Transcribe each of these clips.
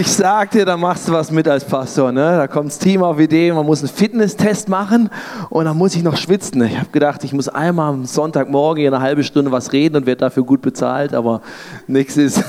Ich sag dir, da machst du was mit als Pastor. Ne? Da kommt das Team auf Idee, man muss einen Fitnesstest machen und dann muss ich noch schwitzen. Ich habe gedacht, ich muss einmal am Sonntagmorgen hier eine halbe Stunde was reden und werde dafür gut bezahlt, aber nichts ist.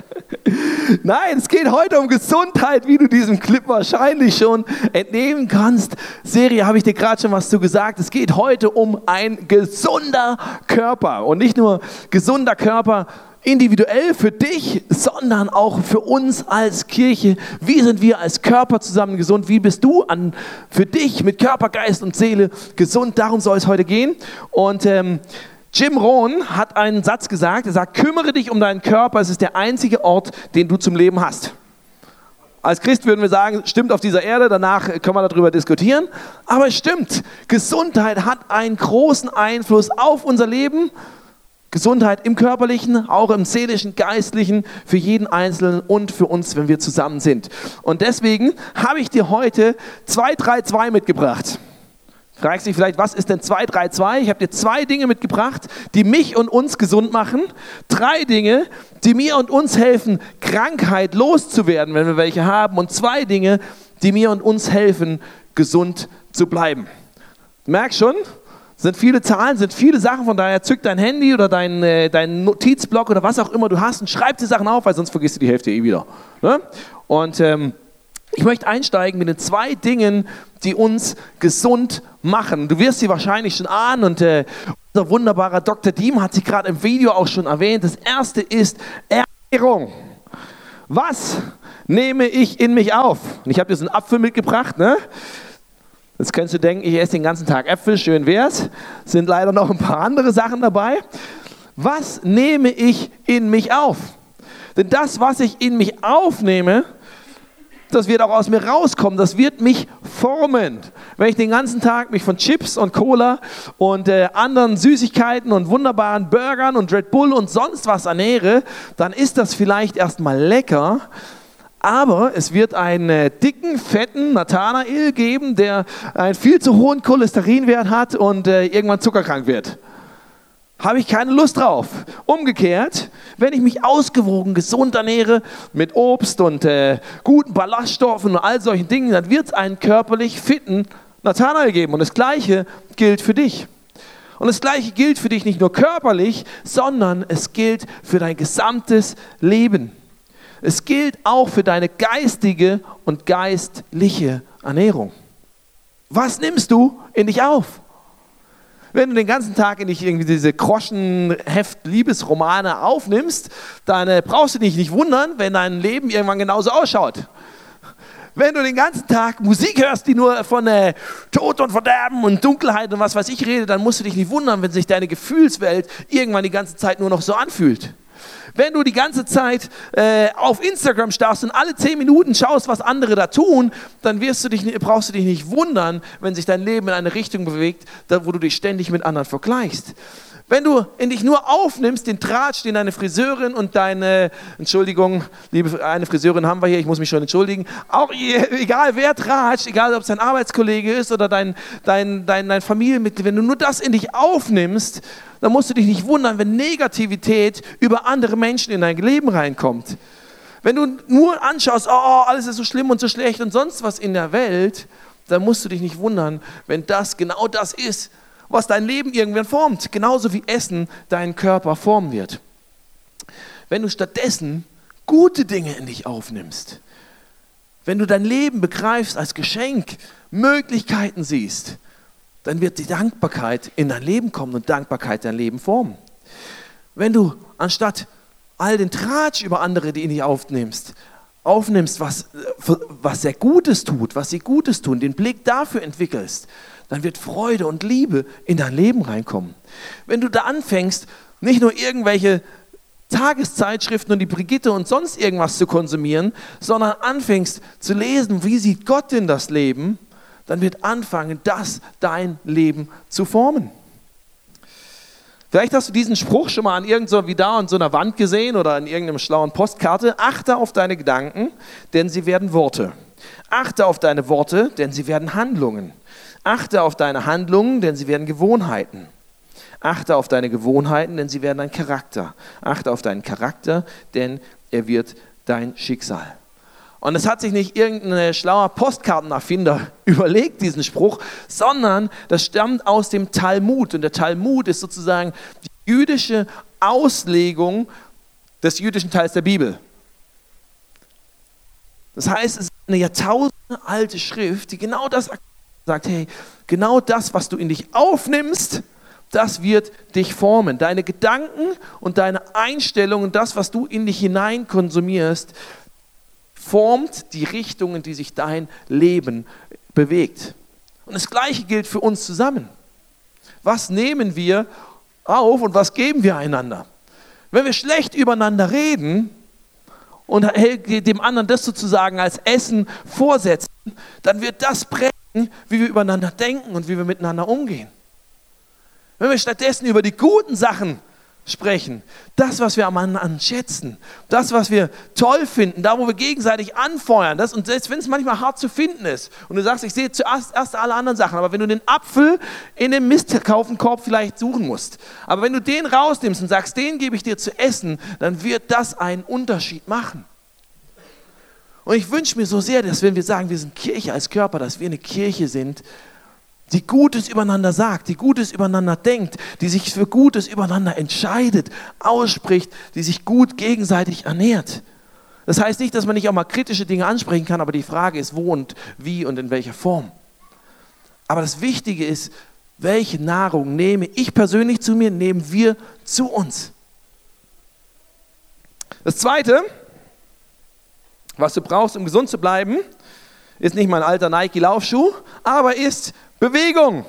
Nein, es geht heute um Gesundheit, wie du diesem Clip wahrscheinlich schon entnehmen kannst. Serie habe ich dir gerade schon was zu gesagt. Es geht heute um ein gesunder Körper und nicht nur gesunder Körper, individuell für dich, sondern auch für uns als Kirche. Wie sind wir als Körper zusammen gesund? Wie bist du an, für dich mit Körper, Geist und Seele gesund? Darum soll es heute gehen. Und ähm, Jim Rohn hat einen Satz gesagt. Er sagt, kümmere dich um deinen Körper. Es ist der einzige Ort, den du zum Leben hast. Als Christ würden wir sagen, stimmt auf dieser Erde, danach können wir darüber diskutieren. Aber es stimmt, Gesundheit hat einen großen Einfluss auf unser Leben Gesundheit im körperlichen, auch im seelischen, geistlichen, für jeden Einzelnen und für uns, wenn wir zusammen sind. Und deswegen habe ich dir heute 232 mitgebracht. Fragst dich vielleicht, was ist denn 232? Ich habe dir zwei Dinge mitgebracht, die mich und uns gesund machen. Drei Dinge, die mir und uns helfen, Krankheit loszuwerden, wenn wir welche haben. Und zwei Dinge, die mir und uns helfen, gesund zu bleiben. Du merkst schon, sind viele Zahlen, sind viele Sachen, von daher zück dein Handy oder dein, äh, dein Notizblock oder was auch immer du hast und schreib die Sachen auf, weil sonst vergisst du die Hälfte eh wieder. Ne? Und ähm, ich möchte einsteigen mit den zwei Dingen, die uns gesund machen. Du wirst sie wahrscheinlich schon ahnen und äh, unser wunderbarer Dr. Diem hat sie gerade im Video auch schon erwähnt. Das erste ist Ernährung. Was nehme ich in mich auf? Und ich habe dir so einen Apfel mitgebracht, ne? Jetzt könntest du denken, ich esse den ganzen Tag Äpfel, schön wär's. Sind leider noch ein paar andere Sachen dabei. Was nehme ich in mich auf? Denn das, was ich in mich aufnehme, das wird auch aus mir rauskommen, das wird mich formen. Wenn ich den ganzen Tag mich von Chips und Cola und äh, anderen Süßigkeiten und wunderbaren Burgern und Red Bull und sonst was ernähre, dann ist das vielleicht erstmal lecker, aber es wird einen äh, dicken, fetten Nathanael geben, der einen viel zu hohen Cholesterinwert hat und äh, irgendwann zuckerkrank wird. Habe ich keine Lust drauf. Umgekehrt, wenn ich mich ausgewogen, gesund ernähre, mit Obst und äh, guten Ballaststoffen und all solchen Dingen, dann wird es einen körperlich fitten Nathanael geben. Und das Gleiche gilt für dich. Und das Gleiche gilt für dich nicht nur körperlich, sondern es gilt für dein gesamtes Leben. Es gilt auch für deine geistige und geistliche Ernährung. Was nimmst du in dich auf? Wenn du den ganzen Tag in dich irgendwie diese Groschenheft-Liebesromane aufnimmst, dann äh, brauchst du dich nicht wundern, wenn dein Leben irgendwann genauso ausschaut. Wenn du den ganzen Tag Musik hörst, die nur von äh, Tod und Verderben und Dunkelheit und was weiß ich rede, dann musst du dich nicht wundern, wenn sich deine Gefühlswelt irgendwann die ganze Zeit nur noch so anfühlt. Wenn du die ganze Zeit äh, auf Instagram starrst und alle zehn Minuten schaust, was andere da tun, dann wirst du dich, brauchst du dich nicht wundern, wenn sich dein Leben in eine Richtung bewegt, da, wo du dich ständig mit anderen vergleichst. Wenn du in dich nur aufnimmst, den Tratsch, den deine Friseurin und deine, Entschuldigung, liebe eine Friseurin haben wir hier, ich muss mich schon entschuldigen, auch egal wer tratscht, egal ob es dein Arbeitskollege ist oder dein, dein, dein, dein Familienmitglied, wenn du nur das in dich aufnimmst, dann musst du dich nicht wundern, wenn Negativität über andere Menschen in dein Leben reinkommt. Wenn du nur anschaust, oh, alles ist so schlimm und so schlecht und sonst was in der Welt, dann musst du dich nicht wundern, wenn das genau das ist, was dein Leben irgendwann formt, genauso wie Essen deinen Körper formen wird. Wenn du stattdessen gute Dinge in dich aufnimmst, wenn du dein Leben begreifst als Geschenk, Möglichkeiten siehst, dann wird die Dankbarkeit in dein Leben kommen und Dankbarkeit dein Leben formen. Wenn du anstatt all den Tratsch über andere, die in dich aufnimmst, aufnimmst, was, was sehr Gutes tut, was sie Gutes tun, den Blick dafür entwickelst, dann wird Freude und Liebe in dein Leben reinkommen. Wenn du da anfängst, nicht nur irgendwelche Tageszeitschriften und die Brigitte und sonst irgendwas zu konsumieren, sondern anfängst zu lesen, wie sieht Gott denn das Leben, dann wird anfangen, das dein Leben zu formen. Vielleicht hast du diesen Spruch schon mal an irgendeiner, wie da an so einer Wand gesehen oder an irgendeinem schlauen Postkarte. Achte auf deine Gedanken, denn sie werden Worte. Achte auf deine Worte, denn sie werden Handlungen. Achte auf deine Handlungen, denn sie werden Gewohnheiten. Achte auf deine Gewohnheiten, denn sie werden ein Charakter. Achte auf deinen Charakter, denn er wird dein Schicksal. Und es hat sich nicht irgendein schlauer Postkartenerfinder überlegt, diesen Spruch, sondern das stammt aus dem Talmud. Und der Talmud ist sozusagen die jüdische Auslegung des jüdischen Teils der Bibel. Das heißt, es ist eine Jahrtausende alte Schrift, die genau das sagt, hey, genau das, was du in dich aufnimmst, das wird dich formen. Deine Gedanken und deine Einstellungen, das, was du in dich hinein konsumierst, formt die Richtung, in die sich dein Leben bewegt. Und das Gleiche gilt für uns zusammen. Was nehmen wir auf und was geben wir einander? Wenn wir schlecht übereinander reden und dem anderen das sozusagen als Essen vorsetzen, dann wird das prägen, wie wir übereinander denken und wie wir miteinander umgehen. Wenn wir stattdessen über die guten Sachen sprechen. Das, was wir am anderen schätzen, das, was wir toll finden, da, wo wir gegenseitig anfeuern, das, und selbst wenn es manchmal hart zu finden ist und du sagst, ich sehe zuerst erst alle anderen Sachen, aber wenn du den Apfel in dem Mistkaufenkorb vielleicht suchen musst, aber wenn du den rausnimmst und sagst, den gebe ich dir zu essen, dann wird das einen Unterschied machen. Und ich wünsche mir so sehr, dass wenn wir sagen, wir sind Kirche als Körper, dass wir eine Kirche sind, die Gutes übereinander sagt, die Gutes übereinander denkt, die sich für Gutes übereinander entscheidet, ausspricht, die sich gut gegenseitig ernährt. Das heißt nicht, dass man nicht auch mal kritische Dinge ansprechen kann, aber die Frage ist, wo und wie und in welcher Form. Aber das Wichtige ist, welche Nahrung nehme ich persönlich zu mir, nehmen wir zu uns. Das Zweite, was du brauchst, um gesund zu bleiben, ist nicht mein alter Nike-Laufschuh, aber ist Bewegung.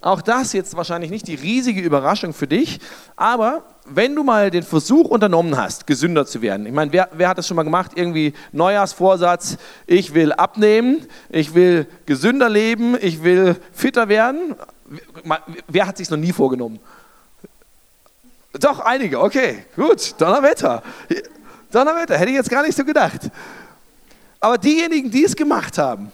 Auch das jetzt wahrscheinlich nicht die riesige Überraschung für dich, aber wenn du mal den Versuch unternommen hast, gesünder zu werden, ich meine, wer, wer hat das schon mal gemacht? Irgendwie Neujahrsvorsatz, ich will abnehmen, ich will gesünder leben, ich will fitter werden. Wer hat sich noch nie vorgenommen? Doch, einige, okay, gut, Donnerwetter. Donnerwetter, hätte ich jetzt gar nicht so gedacht. Aber diejenigen, die es gemacht haben,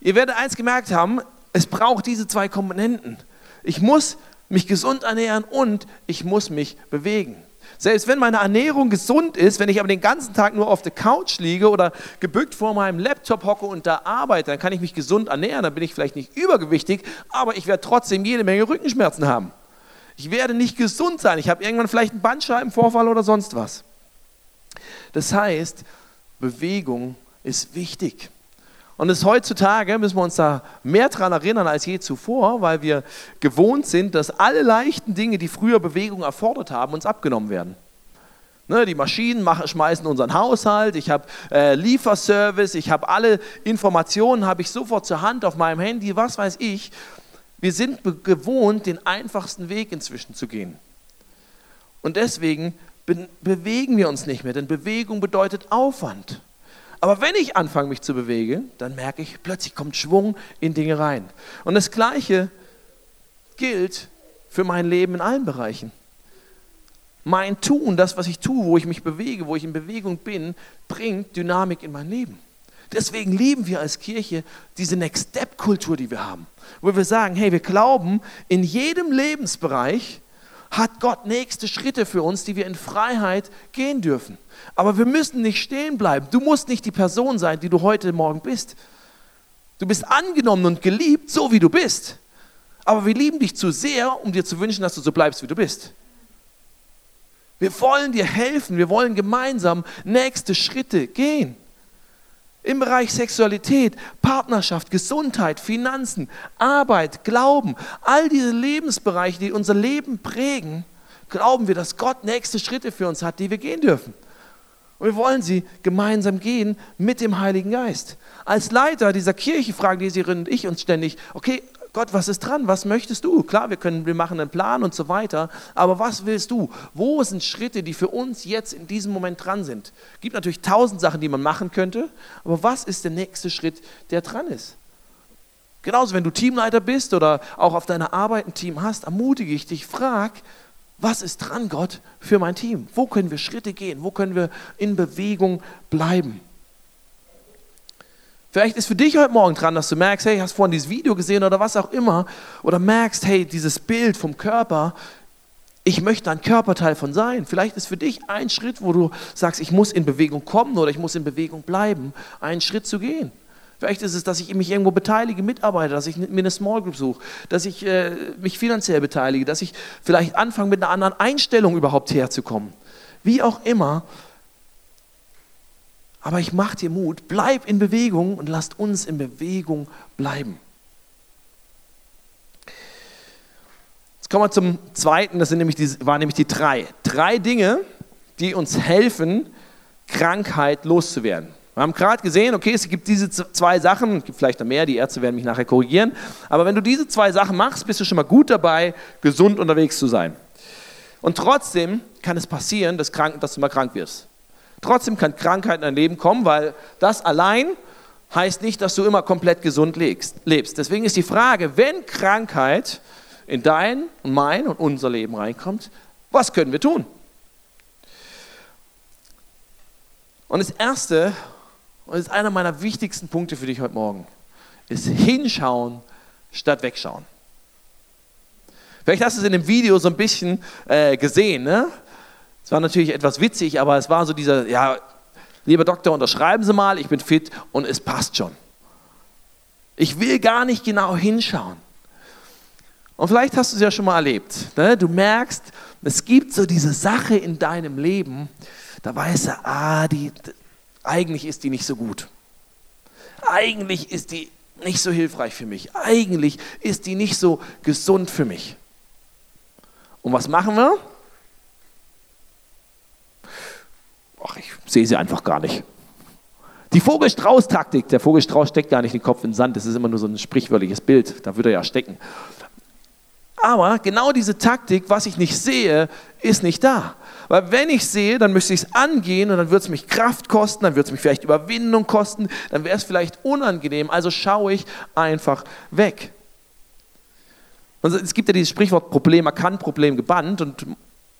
ihr werdet eins gemerkt haben, es braucht diese zwei Komponenten. Ich muss mich gesund ernähren und ich muss mich bewegen. Selbst wenn meine Ernährung gesund ist, wenn ich aber den ganzen Tag nur auf der Couch liege oder gebückt vor meinem Laptop hocke und da arbeite, dann kann ich mich gesund ernähren, dann bin ich vielleicht nicht übergewichtig, aber ich werde trotzdem jede Menge Rückenschmerzen haben. Ich werde nicht gesund sein, ich habe irgendwann vielleicht einen Bandscheibenvorfall oder sonst was. Das heißt, Bewegung ist wichtig. Und es heutzutage müssen wir uns da mehr daran erinnern als je zuvor, weil wir gewohnt sind, dass alle leichten Dinge, die früher Bewegung erfordert haben, uns abgenommen werden. Ne, die Maschinen machen, schmeißen unseren Haushalt, ich habe äh, Lieferservice, ich habe alle Informationen, habe ich sofort zur Hand auf meinem Handy, was weiß ich. Wir sind gewohnt, den einfachsten Weg inzwischen zu gehen. Und deswegen be bewegen wir uns nicht mehr, denn Bewegung bedeutet Aufwand. Aber wenn ich anfange, mich zu bewegen, dann merke ich, plötzlich kommt Schwung in Dinge rein. Und das Gleiche gilt für mein Leben in allen Bereichen. Mein Tun, das, was ich tue, wo ich mich bewege, wo ich in Bewegung bin, bringt Dynamik in mein Leben. Deswegen lieben wir als Kirche diese Next-Step-Kultur, die wir haben, wo wir sagen, hey, wir glauben, in jedem Lebensbereich hat Gott nächste Schritte für uns, die wir in Freiheit gehen dürfen. Aber wir müssen nicht stehen bleiben. Du musst nicht die Person sein, die du heute Morgen bist. Du bist angenommen und geliebt, so wie du bist. Aber wir lieben dich zu sehr, um dir zu wünschen, dass du so bleibst, wie du bist. Wir wollen dir helfen. Wir wollen gemeinsam nächste Schritte gehen. Im Bereich Sexualität, Partnerschaft, Gesundheit, Finanzen, Arbeit, Glauben, all diese Lebensbereiche, die unser Leben prägen, glauben wir, dass Gott nächste Schritte für uns hat, die wir gehen dürfen. Und wir wollen sie gemeinsam gehen mit dem Heiligen Geist. Als Leiter dieser Kirche fragen die Sirin und ich uns ständig, okay, Gott, was ist dran? Was möchtest du? Klar, wir können, wir machen einen Plan und so weiter, aber was willst du? Wo sind Schritte, die für uns jetzt in diesem Moment dran sind? Gibt natürlich tausend Sachen, die man machen könnte, aber was ist der nächste Schritt, der dran ist? Genauso, wenn du Teamleiter bist oder auch auf deiner Arbeit ein Team hast, ermutige ich dich, frag, was ist dran, Gott, für mein Team? Wo können wir Schritte gehen? Wo können wir in Bewegung bleiben? Vielleicht ist für dich heute Morgen dran, dass du merkst, hey, hast vorhin dieses Video gesehen oder was auch immer, oder merkst, hey, dieses Bild vom Körper, Ich möchte ein Körperteil von sein. Vielleicht ist für dich ein Schritt, wo du sagst, ich muss in Bewegung kommen oder ich muss in Bewegung bleiben, einen Schritt zu gehen. Vielleicht ist es, dass ich mich irgendwo beteilige, mitarbeite, dass ich mir eine Small Group suche, dass ich äh, mich finanziell beteilige, dass ich vielleicht anfange, mit einer anderen Einstellung überhaupt herzukommen. Wie auch immer. Aber ich mache dir Mut, bleib in Bewegung und lasst uns in Bewegung bleiben. Jetzt kommen wir zum zweiten, das sind nämlich die, waren nämlich die drei. Drei Dinge, die uns helfen, Krankheit loszuwerden. Wir haben gerade gesehen, okay, es gibt diese zwei Sachen, es gibt vielleicht noch mehr, die Ärzte werden mich nachher korrigieren, aber wenn du diese zwei Sachen machst, bist du schon mal gut dabei, gesund unterwegs zu sein. Und trotzdem kann es passieren, dass, krank, dass du mal krank wirst. Trotzdem kann Krankheit in dein Leben kommen, weil das allein heißt nicht, dass du immer komplett gesund lebst. Deswegen ist die Frage, wenn Krankheit in dein mein und unser Leben reinkommt, was können wir tun? Und das Erste, und das ist einer meiner wichtigsten Punkte für dich heute Morgen, ist hinschauen statt wegschauen. Vielleicht hast du es in dem Video so ein bisschen äh, gesehen. Ne? Es war natürlich etwas witzig, aber es war so dieser, ja, lieber Doktor, unterschreiben Sie mal, ich bin fit und es passt schon. Ich will gar nicht genau hinschauen. Und vielleicht hast du es ja schon mal erlebt. Ne? Du merkst, es gibt so diese Sache in deinem Leben, da weißt du, ah, die, eigentlich ist die nicht so gut. Eigentlich ist die nicht so hilfreich für mich. Eigentlich ist die nicht so gesund für mich. Und was machen wir? Ach, ich sehe sie einfach gar nicht. Die Vogelstrauß-Taktik. Der Vogelstrauß steckt gar nicht den Kopf in den Sand. Das ist immer nur so ein sprichwörtliches Bild. Da würde er ja stecken. Aber genau diese Taktik, was ich nicht sehe, ist nicht da. Weil wenn ich sehe, dann müsste ich es angehen und dann wird es mich Kraft kosten, dann wird es mich vielleicht Überwindung kosten, dann wäre es vielleicht unangenehm. Also schaue ich einfach weg. Und es gibt ja dieses Sprichwort Problem erkannt, Problem gebannt und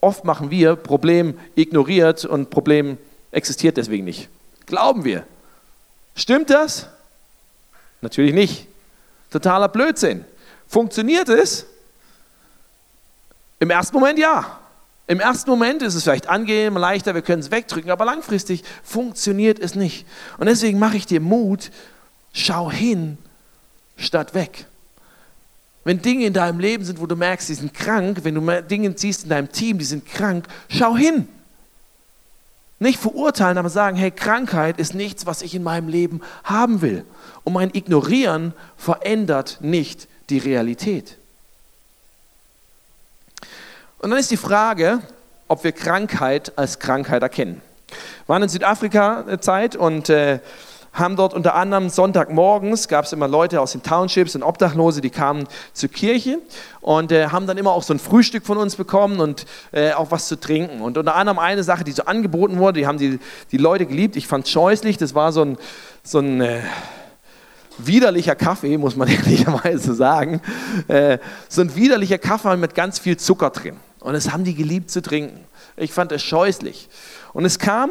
oft machen wir Problem ignoriert und Problem existiert deswegen nicht. Glauben wir. Stimmt das? Natürlich nicht. Totaler Blödsinn. Funktioniert es? Im ersten Moment ja. Im ersten Moment ist es vielleicht angenehm, leichter, wir können es wegdrücken, aber langfristig funktioniert es nicht. Und deswegen mache ich dir Mut, schau hin statt weg. Wenn Dinge in deinem Leben sind, wo du merkst, die sind krank, wenn du Dinge siehst in deinem Team, die sind krank, schau hin. Nicht verurteilen, aber sagen, hey, Krankheit ist nichts, was ich in meinem Leben haben will. Und mein Ignorieren verändert nicht die Realität. Und dann ist die Frage, ob wir Krankheit als Krankheit erkennen. Wir waren in Südafrika eine Zeit und äh, haben dort unter anderem Sonntagmorgens, gab es immer Leute aus den Townships und Obdachlose, die kamen zur Kirche und äh, haben dann immer auch so ein Frühstück von uns bekommen und äh, auch was zu trinken. Und unter anderem eine Sache, die so angeboten wurde, die haben die, die Leute geliebt, ich fand es scheußlich, das war so ein, so ein äh, widerlicher Kaffee, muss man ehrlicherweise sagen, äh, so ein widerlicher Kaffee mit ganz viel Zucker drin. Und es haben die geliebt zu trinken. Ich fand es scheußlich. Und es kam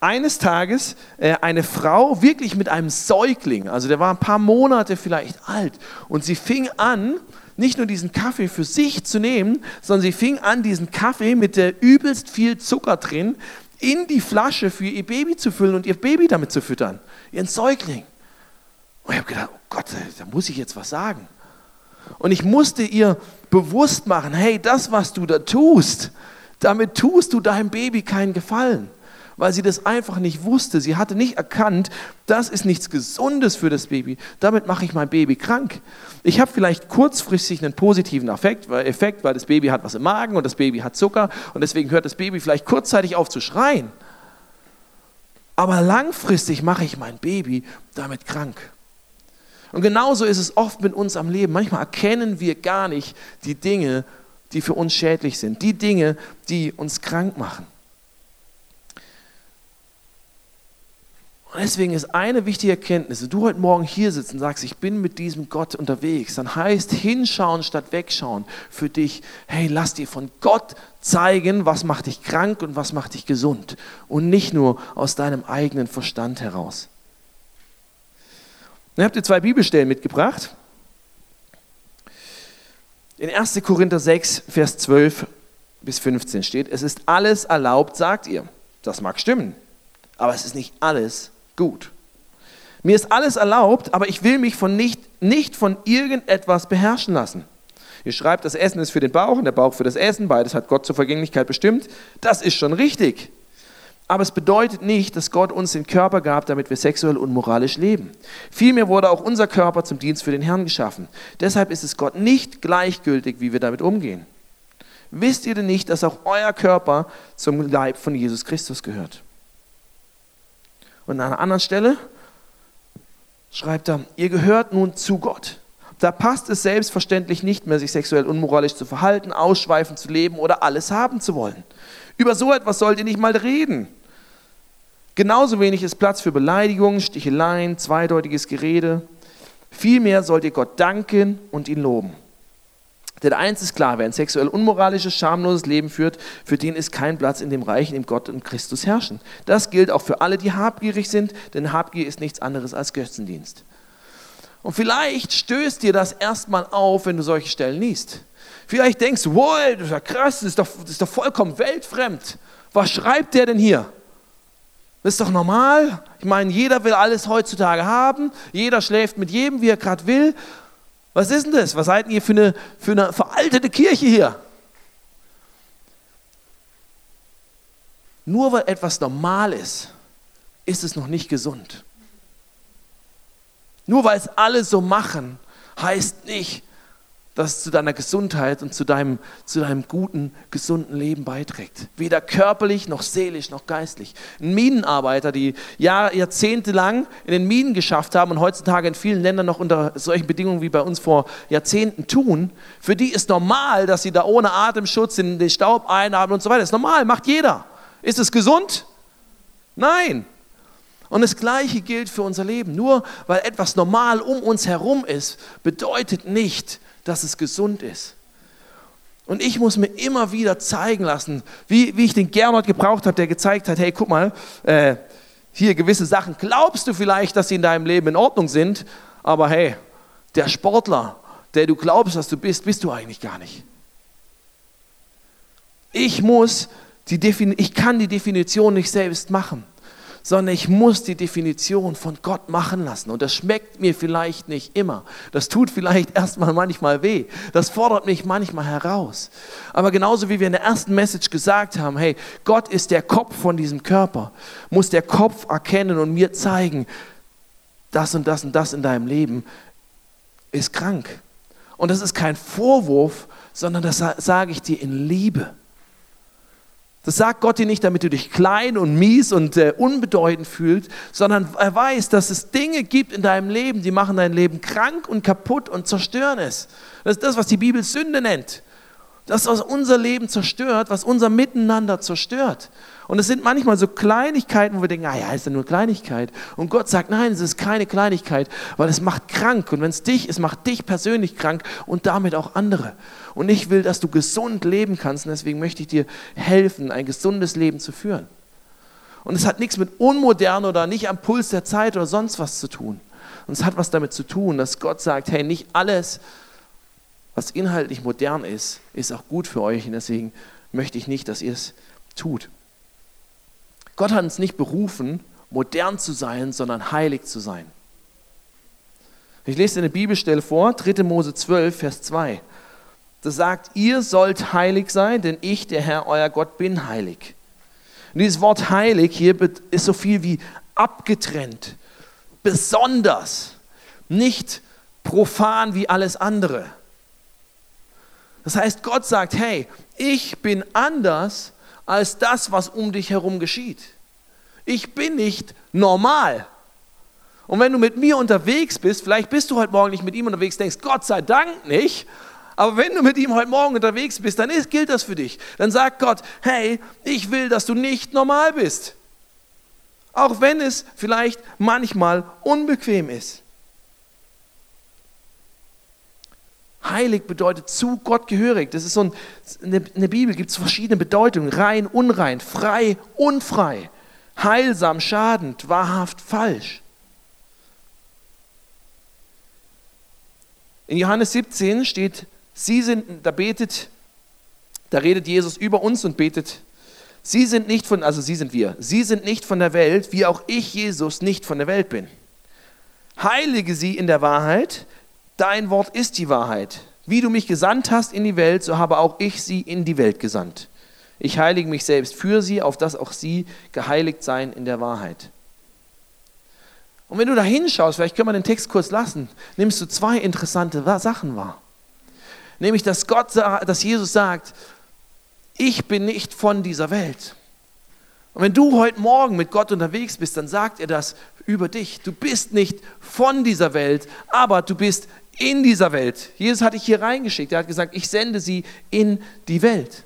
eines Tages äh, eine Frau wirklich mit einem Säugling, also der war ein paar Monate vielleicht alt, und sie fing an, nicht nur diesen Kaffee für sich zu nehmen, sondern sie fing an, diesen Kaffee mit der übelst viel Zucker drin in die Flasche für ihr Baby zu füllen und ihr Baby damit zu füttern, ihren Säugling. Und ich habe gedacht, oh Gott, da muss ich jetzt was sagen. Und ich musste ihr bewusst machen, hey, das, was du da tust, damit tust du deinem Baby keinen Gefallen. Weil sie das einfach nicht wusste. Sie hatte nicht erkannt, das ist nichts Gesundes für das Baby. Damit mache ich mein Baby krank. Ich habe vielleicht kurzfristig einen positiven Effekt, weil, das Baby hat was im Magen und das Baby hat Zucker und deswegen hört das Baby vielleicht kurzzeitig auf zu schreien. Aber langfristig mache ich mein Baby damit krank. Und genauso ist es oft mit uns am Leben. Manchmal erkennen wir gar nicht die Dinge, die für uns schädlich sind, die Dinge, die uns krank machen. Und deswegen ist eine wichtige Erkenntnis, wenn du heute Morgen hier sitzt und sagst, ich bin mit diesem Gott unterwegs, dann heißt hinschauen statt wegschauen für dich, hey, lass dir von Gott zeigen, was macht dich krank und was macht dich gesund und nicht nur aus deinem eigenen Verstand heraus. Dann habt ihr zwei Bibelstellen mitgebracht. In 1. Korinther 6, Vers 12 bis 15 steht, es ist alles erlaubt, sagt ihr. Das mag stimmen, aber es ist nicht alles gut. Mir ist alles erlaubt, aber ich will mich von nicht, nicht von irgendetwas beherrschen lassen. Ihr schreibt, das Essen ist für den Bauch und der Bauch für das Essen. Beides hat Gott zur Vergänglichkeit bestimmt. Das ist schon richtig. Aber es bedeutet nicht, dass Gott uns den Körper gab, damit wir sexuell und moralisch leben. Vielmehr wurde auch unser Körper zum Dienst für den Herrn geschaffen. Deshalb ist es Gott nicht gleichgültig, wie wir damit umgehen. Wisst ihr denn nicht, dass auch euer Körper zum Leib von Jesus Christus gehört? Und an einer anderen Stelle schreibt er, ihr gehört nun zu Gott. Da passt es selbstverständlich nicht mehr, sich sexuell unmoralisch zu verhalten, ausschweifend zu leben oder alles haben zu wollen. Über so etwas sollt ihr nicht mal reden. Genauso wenig ist Platz für Beleidigungen, Sticheleien, zweideutiges Gerede. Vielmehr sollt ihr Gott danken und ihn loben. Denn eins ist klar, wer ein sexuell unmoralisches, schamloses Leben führt, für den ist kein Platz in dem Reich, in dem Gott und Christus herrschen. Das gilt auch für alle, die habgierig sind, denn Habgier ist nichts anderes als Götzendienst. Und vielleicht stößt dir das erstmal auf, wenn du solche Stellen liest. Vielleicht denkst du, wow, das ist ja krass, das ist, doch, das ist doch vollkommen weltfremd. Was schreibt der denn hier? Das ist doch normal. Ich meine, jeder will alles heutzutage haben. Jeder schläft mit jedem, wie er gerade will. Was ist denn das? Was seid ihr für eine, für eine veraltete Kirche hier? Nur weil etwas normal ist, ist es noch nicht gesund. Nur weil es alle so machen, heißt nicht, dass es zu deiner Gesundheit und zu deinem, zu deinem guten, gesunden Leben beiträgt. Weder körperlich noch seelisch noch geistlich. Ein Minenarbeiter, die Jahr, jahrzehntelang in den Minen geschafft haben und heutzutage in vielen Ländern noch unter solchen Bedingungen wie bei uns vor Jahrzehnten tun, für die ist normal, dass sie da ohne Atemschutz in den Staub einatmen und so weiter. Das ist normal, macht jeder. Ist es gesund? Nein. Und das Gleiche gilt für unser Leben. Nur weil etwas normal um uns herum ist, bedeutet nicht, dass es gesund ist. Und ich muss mir immer wieder zeigen lassen, wie, wie ich den Gernot gebraucht habe, der gezeigt hat, hey, guck mal, äh, hier gewisse Sachen glaubst du vielleicht, dass sie in deinem Leben in Ordnung sind, aber hey, der Sportler, der du glaubst, dass du bist, bist du eigentlich gar nicht. Ich muss die ich kann die Definition nicht selbst machen sondern ich muss die Definition von Gott machen lassen. Und das schmeckt mir vielleicht nicht immer. Das tut vielleicht erstmal manchmal weh. Das fordert mich manchmal heraus. Aber genauso wie wir in der ersten Message gesagt haben, hey, Gott ist der Kopf von diesem Körper, muss der Kopf erkennen und mir zeigen, das und das und das in deinem Leben ist krank. Und das ist kein Vorwurf, sondern das sage ich dir in Liebe. Das sagt Gott dir nicht, damit du dich klein und mies und äh, unbedeutend fühlst, sondern er weiß, dass es Dinge gibt in deinem Leben, die machen dein Leben krank und kaputt und zerstören es. Das ist das, was die Bibel Sünde nennt. Das, was unser Leben zerstört, was unser Miteinander zerstört. Und es sind manchmal so Kleinigkeiten, wo wir denken, naja, ah ist ja nur Kleinigkeit. Und Gott sagt, nein, es ist keine Kleinigkeit, weil es macht krank. Und wenn es dich, es macht dich persönlich krank und damit auch andere. Und ich will, dass du gesund leben kannst. Und deswegen möchte ich dir helfen, ein gesundes Leben zu führen. Und es hat nichts mit unmodern oder nicht am Puls der Zeit oder sonst was zu tun. Und es hat was damit zu tun, dass Gott sagt, hey, nicht alles, was inhaltlich modern ist, ist auch gut für euch. Und deswegen möchte ich nicht, dass ihr es tut. Gott hat uns nicht berufen, modern zu sein, sondern heilig zu sein. Ich lese eine Bibelstelle vor, 3. Mose 12, Vers 2. Das sagt, ihr sollt heilig sein, denn ich, der Herr, euer Gott, bin heilig. Und dieses Wort heilig hier ist so viel wie abgetrennt, besonders, nicht profan wie alles andere. Das heißt, Gott sagt, hey, ich bin anders als das, was um dich herum geschieht. Ich bin nicht normal. Und wenn du mit mir unterwegs bist, vielleicht bist du heute Morgen nicht mit ihm unterwegs, denkst, Gott sei Dank nicht, aber wenn du mit ihm heute Morgen unterwegs bist, dann ist, gilt das für dich. Dann sagt Gott, hey, ich will, dass du nicht normal bist. Auch wenn es vielleicht manchmal unbequem ist. Heilig bedeutet zu Gott gehörig. Das ist so ein, in der Bibel gibt es verschiedene Bedeutungen. Rein, unrein, frei, unfrei, heilsam, schadend, wahrhaft, falsch. In Johannes 17 steht, sie sind, da betet Da redet Jesus über uns und betet, Sie sind nicht von, also Sie sind wir, Sie sind nicht von der Welt, wie auch ich, Jesus, nicht von der Welt bin. Heilige sie in der Wahrheit, dein Wort ist die Wahrheit. Wie du mich gesandt hast in die Welt, so habe auch ich sie in die Welt gesandt. Ich heilige mich selbst für sie, auf dass auch sie geheiligt seien in der Wahrheit. Und wenn du da hinschaust, vielleicht können wir den Text kurz lassen, nimmst du zwei interessante Sachen wahr. Nämlich, dass Gott, dass Jesus sagt, ich bin nicht von dieser Welt. Und wenn du heute Morgen mit Gott unterwegs bist, dann sagt er das über dich. Du bist nicht von dieser Welt, aber du bist in dieser Welt. Jesus hat dich hier reingeschickt. Er hat gesagt, ich sende sie in die Welt.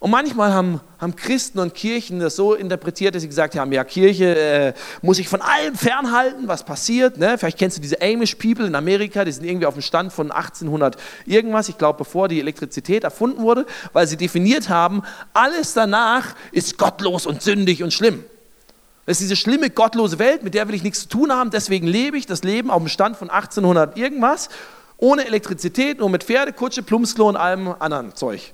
Und manchmal haben, haben Christen und Kirchen das so interpretiert, dass sie gesagt haben, ja, Kirche äh, muss ich von allem fernhalten, was passiert. Ne? Vielleicht kennst du diese Amish People in Amerika, die sind irgendwie auf dem Stand von 1800 irgendwas, ich glaube, bevor die Elektrizität erfunden wurde, weil sie definiert haben, alles danach ist gottlos und sündig und schlimm. Das ist diese schlimme, gottlose Welt, mit der will ich nichts zu tun haben, deswegen lebe ich das Leben auf dem Stand von 1800 irgendwas, ohne Elektrizität, nur mit Pferde, Kutsche, Plumpsklo und allem anderen Zeug.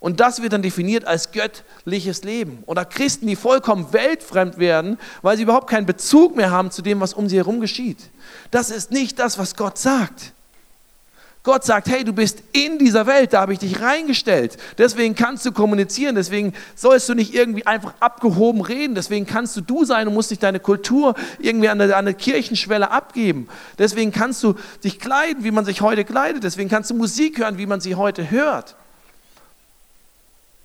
Und das wird dann definiert als göttliches Leben. Oder Christen, die vollkommen weltfremd werden, weil sie überhaupt keinen Bezug mehr haben zu dem, was um sie herum geschieht. Das ist nicht das, was Gott sagt. Gott sagt, hey, du bist in dieser Welt, da habe ich dich reingestellt. Deswegen kannst du kommunizieren, deswegen sollst du nicht irgendwie einfach abgehoben reden, deswegen kannst du du sein und musst nicht deine Kultur irgendwie an der Kirchenschwelle abgeben. Deswegen kannst du dich kleiden, wie man sich heute kleidet, deswegen kannst du Musik hören, wie man sie heute hört.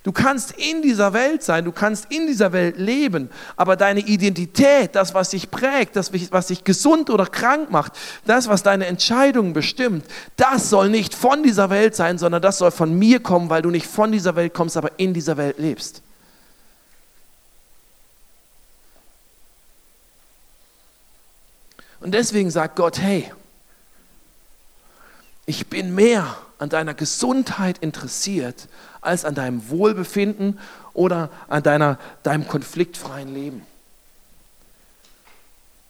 Du kannst in dieser Welt sein, du kannst in dieser Welt leben, aber deine Identität, das, was dich prägt, das, was dich gesund oder krank macht, das, was deine Entscheidungen bestimmt, das soll nicht von dieser Welt sein, sondern das soll von mir kommen, weil du nicht von dieser Welt kommst, aber in dieser Welt lebst. Und deswegen sagt Gott, hey, ich bin mehr an deiner Gesundheit interessiert als an deinem Wohlbefinden oder an deiner, deinem konfliktfreien Leben.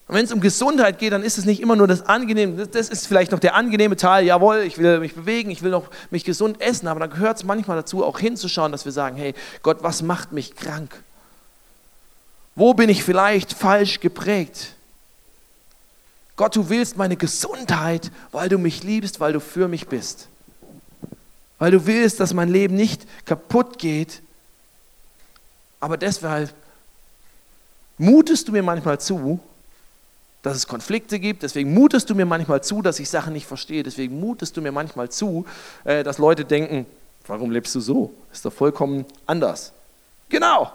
Und wenn es um Gesundheit geht, dann ist es nicht immer nur das Angenehme, das ist vielleicht noch der angenehme Teil, jawohl, ich will mich bewegen, ich will noch mich gesund essen, aber dann gehört es manchmal dazu, auch hinzuschauen, dass wir sagen, hey Gott, was macht mich krank? Wo bin ich vielleicht falsch geprägt? Gott, du willst meine Gesundheit, weil du mich liebst, weil du für mich bist weil du willst, dass mein Leben nicht kaputt geht. Aber deshalb mutest du mir manchmal zu, dass es Konflikte gibt. Deswegen mutest du mir manchmal zu, dass ich Sachen nicht verstehe. Deswegen mutest du mir manchmal zu, äh, dass Leute denken, warum lebst du so? Ist doch vollkommen anders. Genau.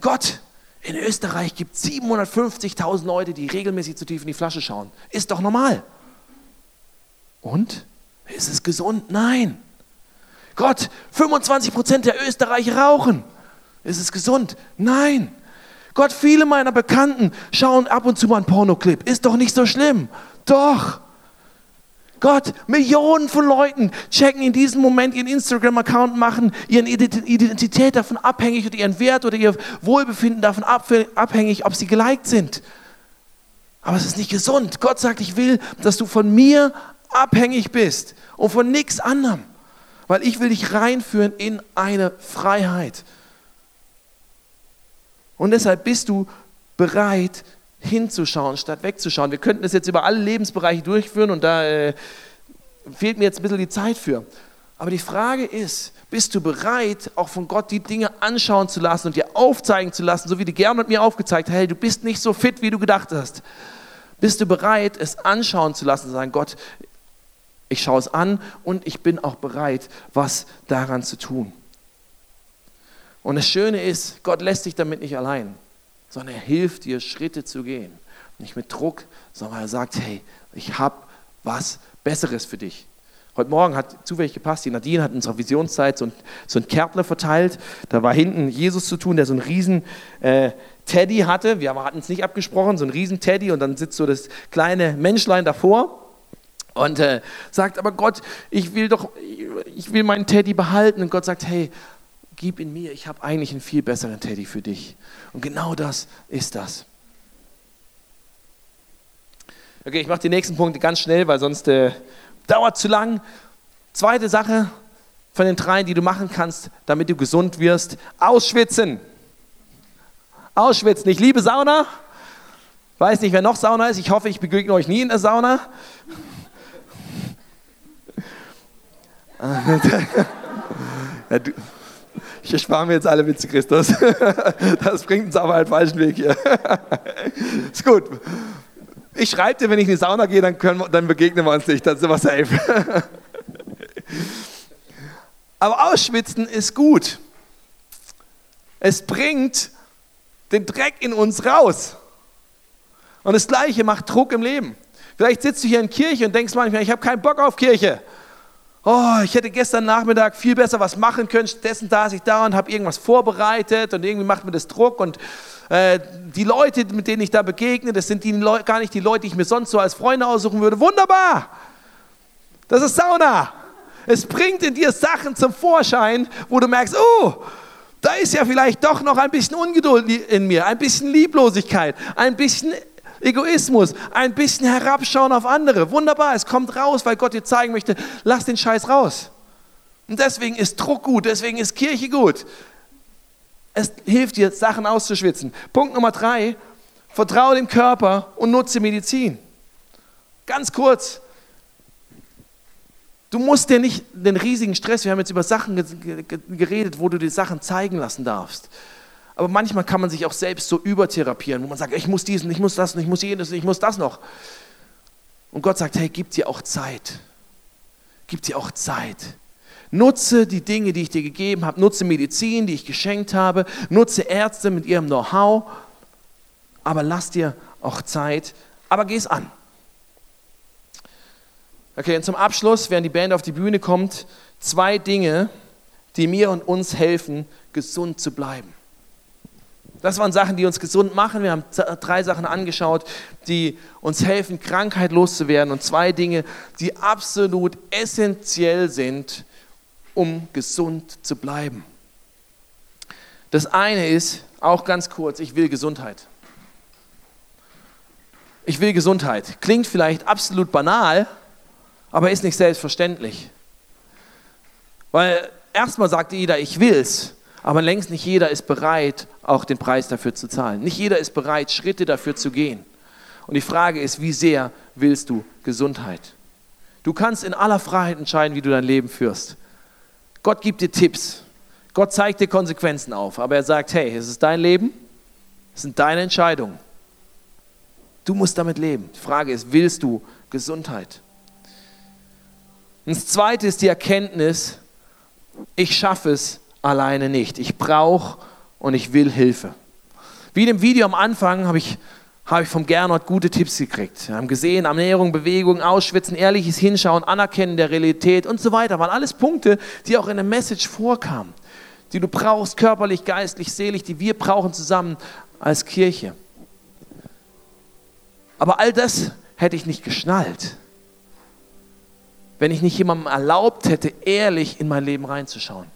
Gott, in Österreich gibt es 750.000 Leute, die regelmäßig zu tief in die Flasche schauen. Ist doch normal. Und? Ist es gesund? Nein. Gott, 25 Prozent der Österreicher rauchen. Ist es gesund? Nein. Gott, viele meiner Bekannten schauen ab und zu mal einen Pornoclip. Ist doch nicht so schlimm. Doch. Gott, Millionen von Leuten checken in diesem Moment ihren Instagram-Account, machen ihre Identität davon abhängig oder ihren Wert oder ihr Wohlbefinden davon abhängig, ob sie geliked sind. Aber es ist nicht gesund. Gott sagt, ich will, dass du von mir abhängig bist und von nichts anderem, weil ich will dich reinführen in eine Freiheit. Und deshalb bist du bereit, hinzuschauen, statt wegzuschauen. Wir könnten das jetzt über alle Lebensbereiche durchführen und da äh, fehlt mir jetzt ein bisschen die Zeit für. Aber die Frage ist, bist du bereit, auch von Gott die Dinge anschauen zu lassen und dir aufzeigen zu lassen, so wie die Gern und mir aufgezeigt, hey, du bist nicht so fit, wie du gedacht hast. Bist du bereit, es anschauen zu lassen und sagen, Gott, ich schaue es an und ich bin auch bereit, was daran zu tun. Und das Schöne ist, Gott lässt dich damit nicht allein, sondern er hilft dir, Schritte zu gehen. Nicht mit Druck, sondern er sagt, hey, ich habe was Besseres für dich. Heute Morgen hat zufällig gepasst, die Nadine hat in unserer Visionszeit so ein, so ein Kärtner verteilt. Da war hinten Jesus zu tun, der so einen riesen äh, Teddy hatte. Wir hatten es nicht abgesprochen, so ein riesen Teddy und dann sitzt so das kleine Menschlein davor und äh, sagt, aber Gott, ich will doch, ich will meinen Teddy behalten. Und Gott sagt, hey, gib ihn mir, ich habe eigentlich einen viel besseren Teddy für dich. Und genau das ist das. Okay, ich mache die nächsten Punkte ganz schnell, weil sonst äh, Dauert zu lang. Zweite Sache von den drei, die du machen kannst, damit du gesund wirst, ausschwitzen. Ausschwitzen. Ich liebe Sauna. Weiß nicht, wer noch Sauna ist. Ich hoffe, ich begegne euch nie in der Sauna. ja, du, ich erspare mir jetzt alle Witze, Christus. Das bringt uns aber einen falschen Weg hier. Ist gut. Ich schreibe dir, wenn ich in die Sauna gehe, dann, können, dann begegnen wir uns nicht, dann sind wir safe. Aber ausschwitzen ist gut. Es bringt den Dreck in uns raus. Und das Gleiche macht Druck im Leben. Vielleicht sitzt du hier in Kirche und denkst manchmal, ich habe keinen Bock auf Kirche. Oh, ich hätte gestern Nachmittag viel besser was machen können. Stattdessen saß ich da und habe irgendwas vorbereitet und irgendwie macht mir das Druck. Und äh, die Leute, mit denen ich da begegne, das sind die gar nicht die Leute, die ich mir sonst so als Freunde aussuchen würde. Wunderbar! Das ist Sauna. Es bringt in dir Sachen zum Vorschein, wo du merkst, oh, da ist ja vielleicht doch noch ein bisschen Ungeduld in mir, ein bisschen Lieblosigkeit, ein bisschen Egoismus, ein bisschen herabschauen auf andere. Wunderbar, es kommt raus, weil Gott dir zeigen möchte, lass den Scheiß raus. Und deswegen ist Druck gut, deswegen ist Kirche gut. Es hilft dir, Sachen auszuschwitzen. Punkt Nummer drei, vertraue dem Körper und nutze Medizin. Ganz kurz, Du musst dir nicht den riesigen Stress, wir haben jetzt über Sachen geredet, wo du dir Sachen zeigen lassen darfst. Aber manchmal kann man sich auch selbst so übertherapieren, wo man sagt, ich muss diesen, ich muss das, ich muss jenes, ich muss das noch. Und Gott sagt, hey, gib dir auch Zeit. Gib dir auch Zeit. Nutze die Dinge, die ich dir gegeben habe. Nutze Medizin, die ich geschenkt habe. Nutze Ärzte mit ihrem Know-how. Aber lass dir auch Zeit. Aber geh es an. Okay, und zum Abschluss, während die Band auf die Bühne kommt, zwei Dinge, die mir und uns helfen, gesund zu bleiben. Das waren Sachen, die uns gesund machen. Wir haben drei Sachen angeschaut, die uns helfen, Krankheit loszuwerden. Und zwei Dinge, die absolut essentiell sind, um gesund zu bleiben. Das eine ist, auch ganz kurz, ich will Gesundheit. Ich will Gesundheit. Klingt vielleicht absolut banal, aber ist nicht selbstverständlich. Weil erstmal sagt jeder, ich will's, aber längst nicht jeder ist bereit, auch den Preis dafür zu zahlen. Nicht jeder ist bereit, Schritte dafür zu gehen. Und die Frage ist, wie sehr willst du Gesundheit? Du kannst in aller Freiheit entscheiden, wie du dein Leben führst. Gott gibt dir Tipps. Gott zeigt dir Konsequenzen auf. Aber er sagt, hey, es ist dein Leben, es sind deine Entscheidungen. Du musst damit leben. Die Frage ist, willst du Gesundheit? Und das Zweite ist die Erkenntnis, ich schaffe es alleine nicht. Ich brauche und ich will Hilfe. Wie in dem Video am Anfang habe ich, habe ich vom Gernot gute Tipps gekriegt. Wir haben gesehen, Ernährung, Bewegung, Ausschwitzen, ehrliches Hinschauen, Anerkennen der Realität und so weiter. Waren alles Punkte, die auch in der Message vorkamen, die du brauchst, körperlich, geistlich, seelisch, die wir brauchen zusammen als Kirche. Aber all das hätte ich nicht geschnallt, wenn ich nicht jemandem erlaubt hätte, ehrlich in mein Leben reinzuschauen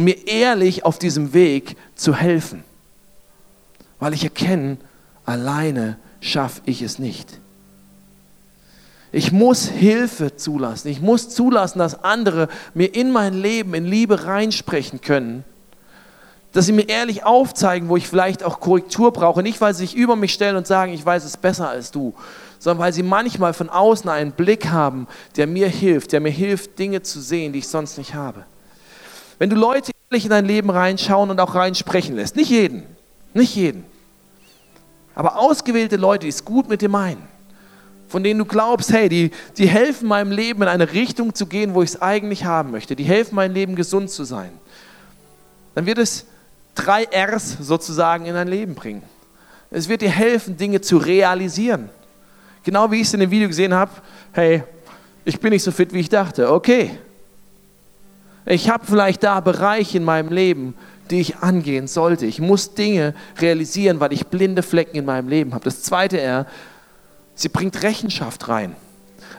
um mir ehrlich auf diesem Weg zu helfen. Weil ich erkenne, alleine schaffe ich es nicht. Ich muss Hilfe zulassen. Ich muss zulassen, dass andere mir in mein Leben in Liebe reinsprechen können. Dass sie mir ehrlich aufzeigen, wo ich vielleicht auch Korrektur brauche. Nicht, weil sie sich über mich stellen und sagen, ich weiß es besser als du, sondern weil sie manchmal von außen einen Blick haben, der mir hilft, der mir hilft, Dinge zu sehen, die ich sonst nicht habe. Wenn du Leute ehrlich in dein Leben reinschauen und auch reinsprechen lässt, nicht jeden, nicht jeden, aber ausgewählte Leute, die es gut mit dir meinen, von denen du glaubst, hey, die, die helfen meinem Leben in eine Richtung zu gehen, wo ich es eigentlich haben möchte, die helfen meinem Leben gesund zu sein, dann wird es drei Rs sozusagen in dein Leben bringen. Es wird dir helfen, Dinge zu realisieren. Genau wie ich es in dem Video gesehen habe, hey, ich bin nicht so fit, wie ich dachte. Okay, ich habe vielleicht da Bereiche in meinem Leben, die ich angehen sollte. Ich muss Dinge realisieren, weil ich blinde Flecken in meinem Leben habe. Das zweite R, sie bringt Rechenschaft rein.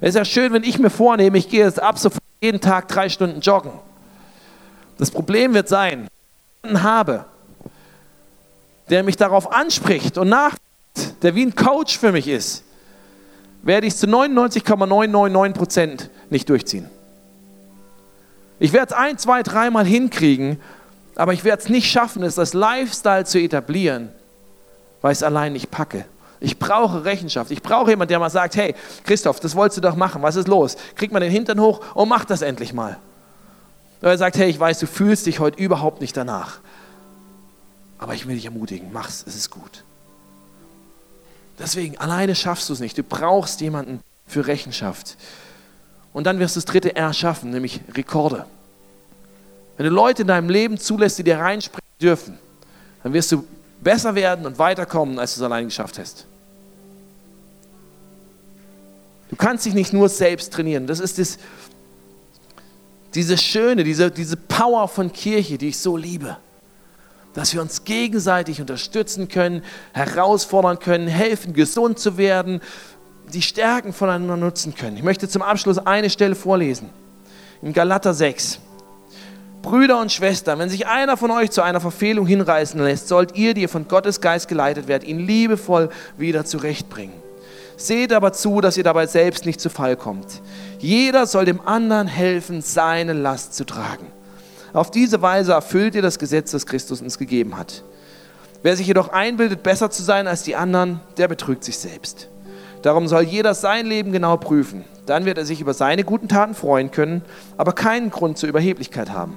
Es ist ja schön, wenn ich mir vornehme, ich gehe jetzt ab sofort jeden Tag drei Stunden joggen. Das Problem wird sein, einen habe, der mich darauf anspricht und nach, der wie ein Coach für mich ist, werde ich es zu 99,999 Prozent nicht durchziehen. Ich werde es ein, zwei, dreimal hinkriegen, aber ich werde es nicht schaffen, es als Lifestyle zu etablieren, weil ich es allein nicht packe. Ich brauche Rechenschaft. Ich brauche jemanden, der mal sagt, hey, Christoph, das wolltest du doch machen. Was ist los? Krieg mal den Hintern hoch und mach das endlich mal. Oder er sagt, hey, ich weiß, du fühlst dich heute überhaupt nicht danach. Aber ich will dich ermutigen, mach's, es ist gut. Deswegen, alleine schaffst du es nicht. Du brauchst jemanden für Rechenschaft. Und dann wirst du das dritte R schaffen, nämlich Rekorde. Wenn du Leute in deinem Leben zulässt, die dir reinspringen dürfen, dann wirst du besser werden und weiterkommen, als du es allein geschafft hast. Du kannst dich nicht nur selbst trainieren. Das ist das, diese Schöne, diese, diese Power von Kirche, die ich so liebe. Dass wir uns gegenseitig unterstützen können, herausfordern können, helfen, gesund zu werden, die Stärken voneinander nutzen können. Ich möchte zum Abschluss eine Stelle vorlesen. In Galater 6. Brüder und Schwestern, wenn sich einer von euch zu einer Verfehlung hinreißen lässt, sollt ihr, die ihr von Gottes Geist geleitet werdet, ihn liebevoll wieder zurechtbringen. Seht aber zu, dass ihr dabei selbst nicht zu Fall kommt. Jeder soll dem anderen helfen, seine Last zu tragen. Auf diese Weise erfüllt ihr das Gesetz, das Christus uns gegeben hat. Wer sich jedoch einbildet, besser zu sein als die anderen, der betrügt sich selbst. Darum soll jeder sein Leben genau prüfen. Dann wird er sich über seine guten Taten freuen können, aber keinen Grund zur Überheblichkeit haben.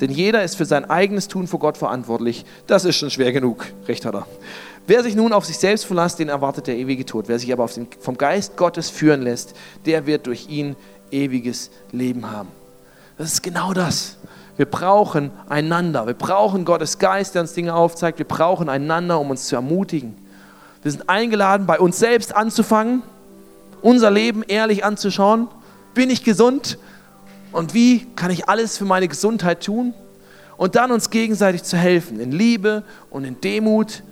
Denn jeder ist für sein eigenes Tun vor Gott verantwortlich. Das ist schon schwer genug. Recht hat er. Wer sich nun auf sich selbst verlässt, den erwartet der ewige Tod. Wer sich aber den, vom Geist Gottes führen lässt, der wird durch ihn ewiges Leben haben. Das ist genau das. Wir brauchen einander. Wir brauchen Gottes Geist, der uns Dinge aufzeigt. Wir brauchen einander, um uns zu ermutigen. Wir sind eingeladen, bei uns selbst anzufangen, unser Leben ehrlich anzuschauen. Bin ich gesund? Und wie kann ich alles für meine Gesundheit tun? Und dann uns gegenseitig zu helfen, in Liebe und in Demut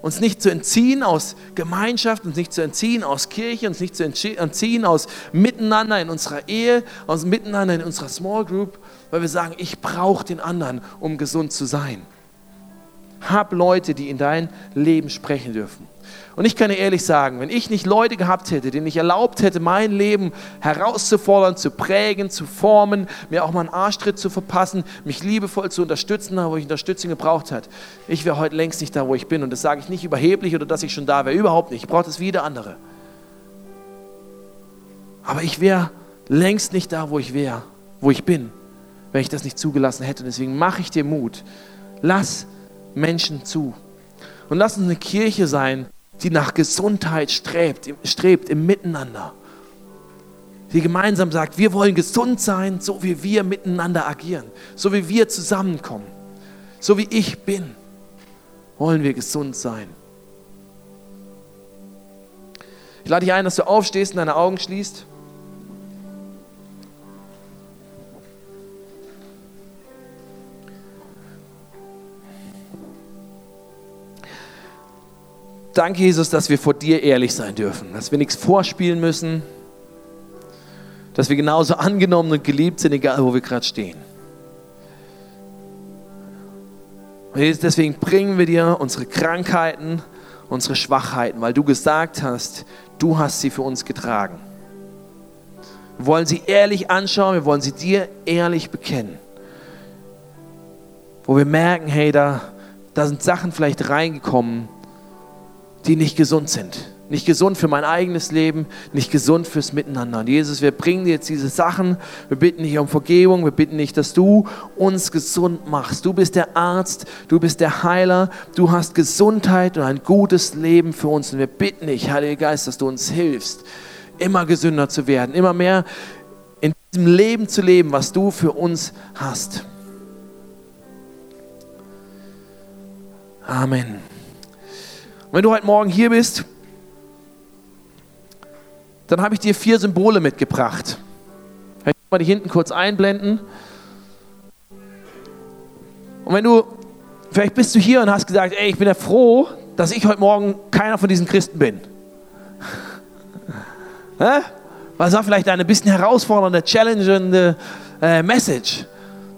uns nicht zu entziehen aus Gemeinschaft, uns nicht zu entziehen aus Kirche, uns nicht zu entziehen aus Miteinander in unserer Ehe, aus Miteinander in unserer Small Group, weil wir sagen, ich brauche den anderen, um gesund zu sein. Hab Leute, die in dein Leben sprechen dürfen. Und ich kann dir ehrlich sagen, wenn ich nicht Leute gehabt hätte, denen ich erlaubt hätte, mein Leben herauszufordern, zu prägen, zu formen, mir auch mal einen Arschtritt zu verpassen, mich liebevoll zu unterstützen, wo ich Unterstützung gebraucht hat, ich wäre heute längst nicht da, wo ich bin. Und das sage ich nicht überheblich oder dass ich schon da wäre, überhaupt nicht. Ich brauche das wie der andere. Aber ich wäre längst nicht da, wo ich wäre, wo ich bin, wenn ich das nicht zugelassen hätte. Und deswegen mache ich dir Mut. Lass Menschen zu. Und lass uns eine Kirche sein, die nach Gesundheit strebt, strebt im Miteinander. Die gemeinsam sagt, wir wollen gesund sein, so wie wir miteinander agieren, so wie wir zusammenkommen, so wie ich bin, wollen wir gesund sein. Ich lade dich ein, dass du aufstehst und deine Augen schließt. Danke, Jesus, dass wir vor dir ehrlich sein dürfen, dass wir nichts vorspielen müssen, dass wir genauso angenommen und geliebt sind, egal wo wir gerade stehen. Und deswegen bringen wir dir unsere Krankheiten, unsere Schwachheiten, weil du gesagt hast, du hast sie für uns getragen. Wir wollen sie ehrlich anschauen, wir wollen sie dir ehrlich bekennen. Wo wir merken, hey, da, da sind Sachen vielleicht reingekommen, die nicht gesund sind. Nicht gesund für mein eigenes Leben, nicht gesund fürs Miteinander. Und Jesus, wir bringen dir jetzt diese Sachen. Wir bitten dich um Vergebung. Wir bitten dich, dass du uns gesund machst. Du bist der Arzt, du bist der Heiler. Du hast Gesundheit und ein gutes Leben für uns. Und wir bitten dich, Heiliger Geist, dass du uns hilfst, immer gesünder zu werden, immer mehr in diesem Leben zu leben, was du für uns hast. Amen. Wenn du heute Morgen hier bist, dann habe ich dir vier Symbole mitgebracht. Ich mal die hinten kurz einblenden. Und wenn du, vielleicht bist du hier und hast gesagt, ey, ich bin ja froh, dass ich heute Morgen keiner von diesen Christen bin. Was war vielleicht eine bisschen herausfordernde, challengende äh, Message?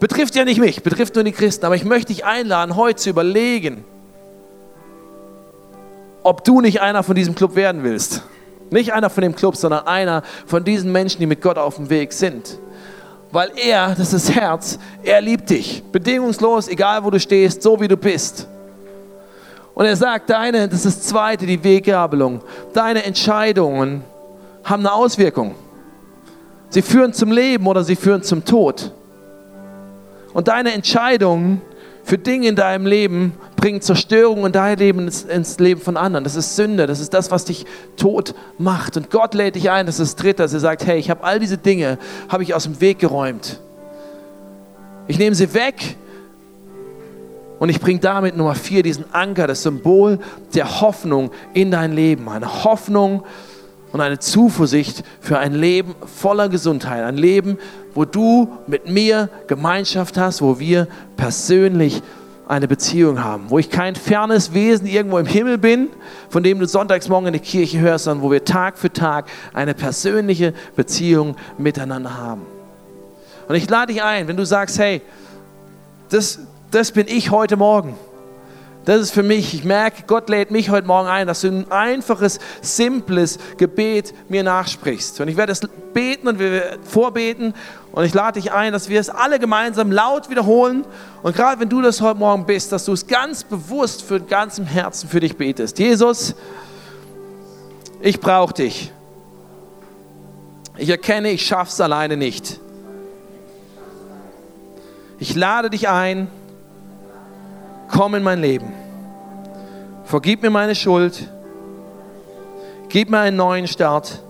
Betrifft ja nicht mich, betrifft nur die Christen. Aber ich möchte dich einladen, heute zu überlegen, ob du nicht einer von diesem Club werden willst. Nicht einer von dem Club, sondern einer von diesen Menschen, die mit Gott auf dem Weg sind. Weil er, das ist Herz, er liebt dich. Bedingungslos, egal wo du stehst, so wie du bist. Und er sagt, deine, das ist das zweite, die Weggabelung, deine Entscheidungen haben eine Auswirkung. Sie führen zum Leben oder sie führen zum Tod. Und deine Entscheidungen für Dinge in deinem Leben bringen Zerstörung in dein Leben ins, ins, Leben von anderen. Das ist Sünde, das ist das, was dich tot macht. Und Gott lädt dich ein, das ist das Dritte, dass er sagt, hey, ich habe all diese Dinge, habe ich aus dem Weg geräumt. Ich nehme sie weg und ich bringe damit Nummer vier diesen Anker, das Symbol der Hoffnung in dein Leben. Eine Hoffnung und eine Zuversicht für ein Leben voller Gesundheit. Ein Leben, wo du mit mir Gemeinschaft hast, wo wir persönlich eine Beziehung haben, wo ich kein fernes Wesen irgendwo im Himmel bin, von dem du sonntags morgen in der Kirche hörst, sondern wo wir Tag für Tag eine persönliche Beziehung miteinander haben. Und ich lade dich ein, wenn du sagst, hey, das, das bin ich heute Morgen. Das ist für mich, ich merke, Gott lädt mich heute Morgen ein, dass du ein einfaches, simples Gebet mir nachsprichst. Und ich werde es beten und wir vorbeten und ich lade dich ein, dass wir es alle gemeinsam laut wiederholen. Und gerade wenn du das heute Morgen bist, dass du es ganz bewusst für ganzem Herzen für dich betest. Jesus, ich brauche dich. Ich erkenne, ich schaffe es alleine nicht. Ich lade dich ein komm in mein Leben. Vergib mir meine Schuld. Gib mir einen neuen Start.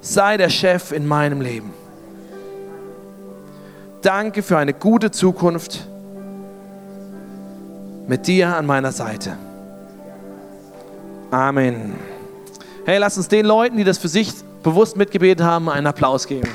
Sei der Chef in meinem Leben. Danke für eine gute Zukunft mit dir an meiner Seite. Amen. Hey, lass uns den Leuten, die das für sich bewusst mitgebetet haben, einen Applaus geben.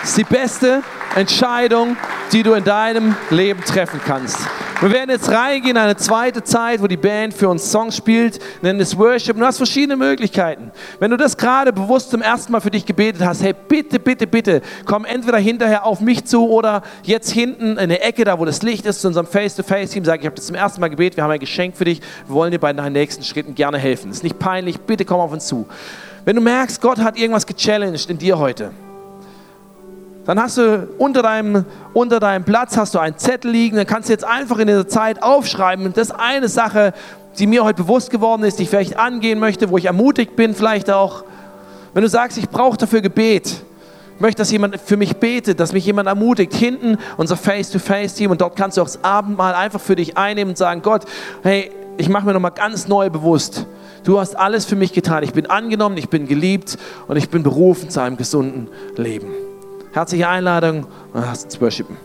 Das ist die beste Entscheidung, die du in deinem Leben treffen kannst. Wir werden jetzt reingehen in eine zweite Zeit, wo die Band für uns Songs spielt, nennen es Worship. Du hast verschiedene Möglichkeiten. Wenn du das gerade bewusst zum ersten Mal für dich gebetet hast, hey, bitte, bitte, bitte, komm entweder hinterher auf mich zu oder jetzt hinten in der Ecke, da wo das Licht ist, zu unserem Face-to-Face-Team, sag ich habe das zum ersten Mal gebetet, wir haben ein Geschenk für dich, wir wollen dir bei deinen nächsten Schritten gerne helfen. Ist nicht peinlich, bitte komm auf uns zu. Wenn du merkst, Gott hat irgendwas gechallenged in dir heute, dann hast du unter deinem, unter deinem Platz hast du einen Zettel liegen, dann kannst du jetzt einfach in dieser Zeit aufschreiben. das ist eine Sache, die mir heute bewusst geworden ist, die ich vielleicht angehen möchte, wo ich ermutigt bin, vielleicht auch. Wenn du sagst, ich brauche dafür Gebet, ich möchte, dass jemand für mich betet, dass mich jemand ermutigt, hinten unser Face-to-Face-Team und dort kannst du auch das Abendmahl einfach für dich einnehmen und sagen, Gott, hey, ich mache mir nochmal ganz neu bewusst, du hast alles für mich getan, ich bin angenommen, ich bin geliebt und ich bin berufen zu einem gesunden Leben. Herzliche Einladung und lasst uns worshipen.